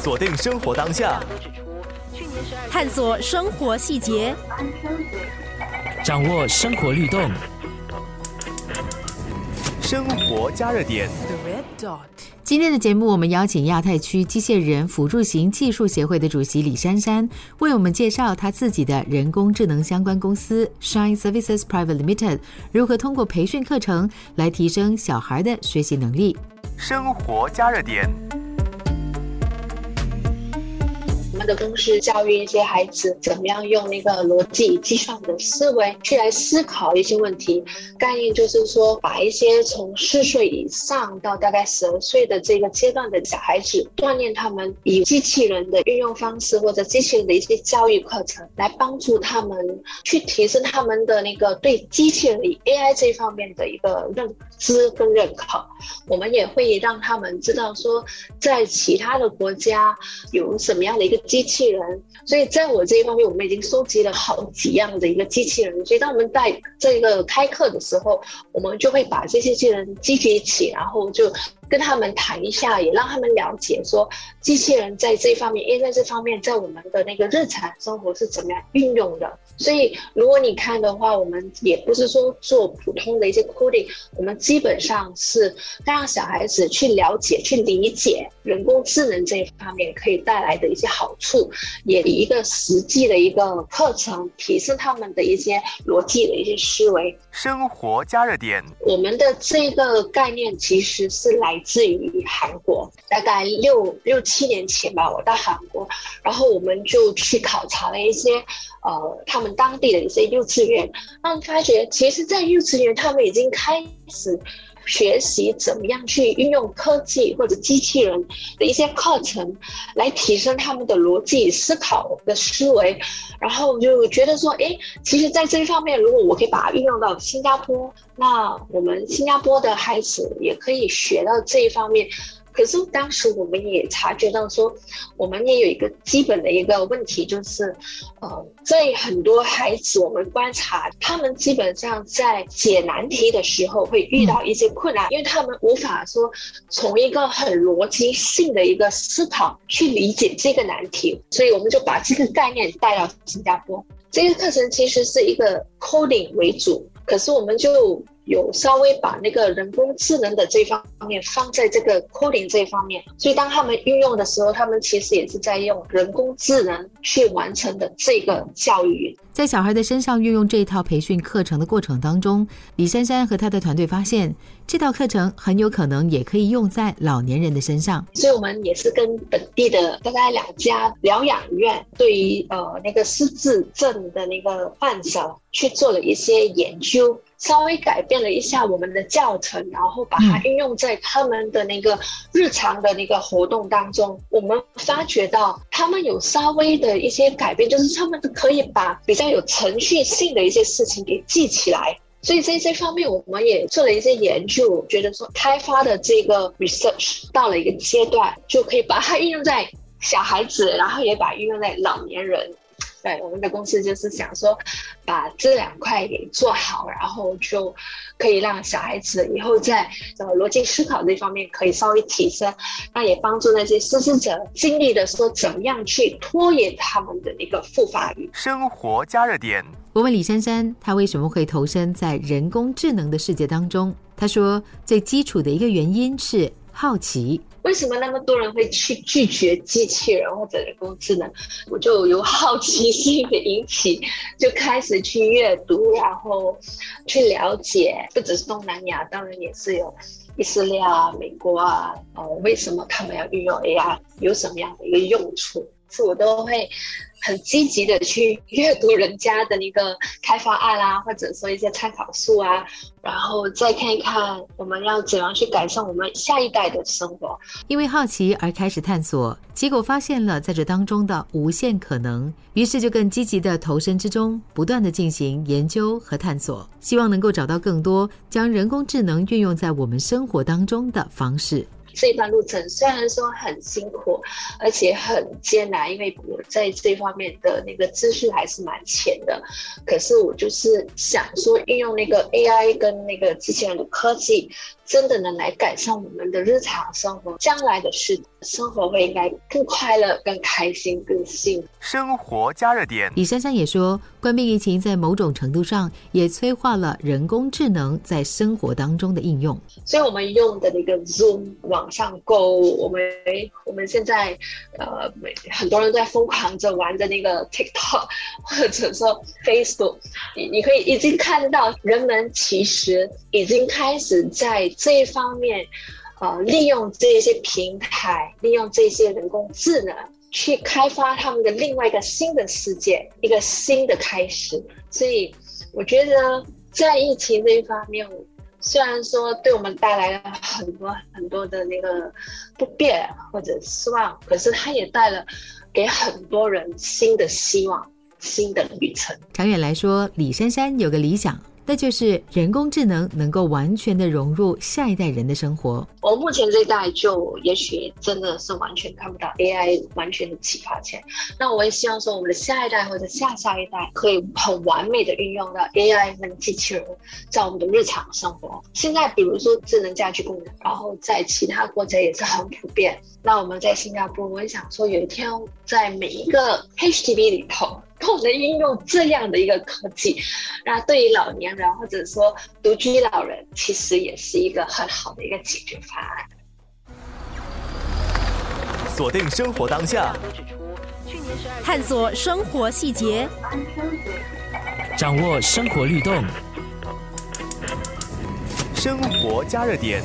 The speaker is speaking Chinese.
锁定生活当下，探索生活细节，掌握生活律动。生活加热点。今天的节目，我们邀请亚太区机械人辅助型技术协会的主席李珊珊，为我们介绍她自己的人工智能相关公司 Shine Services Private Limited 如何通过培训课程来提升小孩的学习能力。生活加热点。的公司教育一些孩子怎么样用那个逻辑计算的思维去来思考一些问题。概念就是说，把一些从四岁以上到大概十二岁的这个阶段的小孩子，锻炼他们以机器人的运用方式或者机器人的一些教育课程，来帮助他们去提升他们的那个对机器人 AI 这方面的一个认知跟认可。我们也会让他们知道说，在其他的国家有什么样的一个。机器人，所以在我这一方面，我们已经收集了好几样的一个机器人。所以当我们在这个开课的时候，我们就会把这些机器人集结起，然后就。跟他们谈一下，也让他们了解说，机器人在这方面，因为在这方面，在我们的那个日常生活是怎么样运用的。所以，如果你看的话，我们也不是说做普通的一些 coding，我们基本上是让小孩子去了解、去理解人工智能这一方面可以带来的一些好处，也以一个实际的一个课程提升他们的一些逻辑的一些思维。生活加热点，我们的这个概念其实是来。至于韩国，大概六六七年前吧，我到韩国，然后我们就去考察了一些，呃，他们当地的一些幼稚园，然后发觉，其实，在幼稚园，他们已经开始。学习怎么样去运用科技或者机器人的一些课程，来提升他们的逻辑思考的思维，然后就觉得说，哎，其实，在这一方面，如果我可以把它运用到新加坡，那我们新加坡的孩子也可以学到这一方面。可是当时我们也察觉到说，我们也有一个基本的一个问题，就是，呃，在很多孩子，我们观察他们基本上在解难题的时候会遇到一些困难，因为他们无法说从一个很逻辑性的一个思考去理解这个难题，所以我们就把这个概念带到新加坡。这个课程其实是一个 coding 为主，可是我们就。有稍微把那个人工智能的这方面放在这个 coding 这方面，所以当他们运用的时候，他们其实也是在用人工智能去完成的这个教育。在小孩的身上运用这一套培训课程的过程当中，李珊珊和他的团队发现，这套课程很有可能也可以用在老年人的身上。所以我们也是跟本地的大概两家疗养院，对于呃那个失智症的那个患者去做了一些研究。稍微改变了一下我们的教程，然后把它运用在他们的那个日常的那个活动当中。我们发觉到他们有稍微的一些改变，就是他们可以把比较有程序性的一些事情给记起来。所以在这方面，我们也做了一些研究，觉得说开发的这个 research 到了一个阶段，就可以把它运用在小孩子，然后也把运用在老年人。对，我们的公司就是想说，把这两块给做好，然后就可以让小孩子以后在呃逻辑思考这方面可以稍微提升，那也帮助那些失智者经历的说怎么样去拖延他们的一个复发率。生活加热点，我问李珊珊，她为什么会投身在人工智能的世界当中？她说，最基础的一个原因是好奇。为什么那么多人会去拒绝机器人或者人工智能？我就有好奇心的引起，就开始去阅读，然后去了解。不只是东南亚，当然也是有以色列啊、美国啊，哦，为什么他们要运用 AI？有什么样的一个用处？是我都会。很积极的去 阅读人家的那个开发案啊，或者说一些参考书啊，然后再看一看我们要怎样去改善我们下一代的生活。因为好奇而开始探索，结果发现了在这当中的无限可能，于是就更积极的投身之中，不断的进行研究和探索，希望能够找到更多将人工智能运用在我们生活当中的方式。这一段路程虽然说很辛苦，而且很艰难，因为我在这方面的那个知识还是蛮浅的。可是我就是想说，运用那个 AI 跟那个机器人的科技，真的能来改善我们的日常生活。将来的事生活会应该更快乐、更开心、更幸福。生活加热点。李珊珊也说，冠病疫情在某种程度上也催化了人工智能在生活当中的应用。所以我们用的那个 Zoom 网上购物，我们我们现在呃，很多人在疯狂着玩的那个 TikTok 或者说 Facebook，你你可以已经看到人们其实已经开始在这一方面。呃，利用这些平台，利用这些人工智能去开发他们的另外一个新的世界，一个新的开始。所以，我觉得在疫情这一方面，虽然说对我们带来了很多很多的那个不便或者失望，可是它也带了给很多人新的希望、新的旅程。长远来说，李珊珊有个理想。那就是人工智能能够完全的融入下一代人的生活。我目前这一代就也许真的是完全看不到 AI 完全的启发前，那我也希望说我们的下一代或者下下一代可以很完美的运用到 AI 那个机器人在我们的日常生活。现在比如说智能家居功能，然后在其他国家也是很普遍。那我们在新加坡，我也想说有一天在每一个 HDB 里头。都能运用这样的一个科技，那对于老年人或者说独居老人，其实也是一个很好的一个解决方案。锁定生活当下，探索生活细节，掌握生活律动，生活加热点。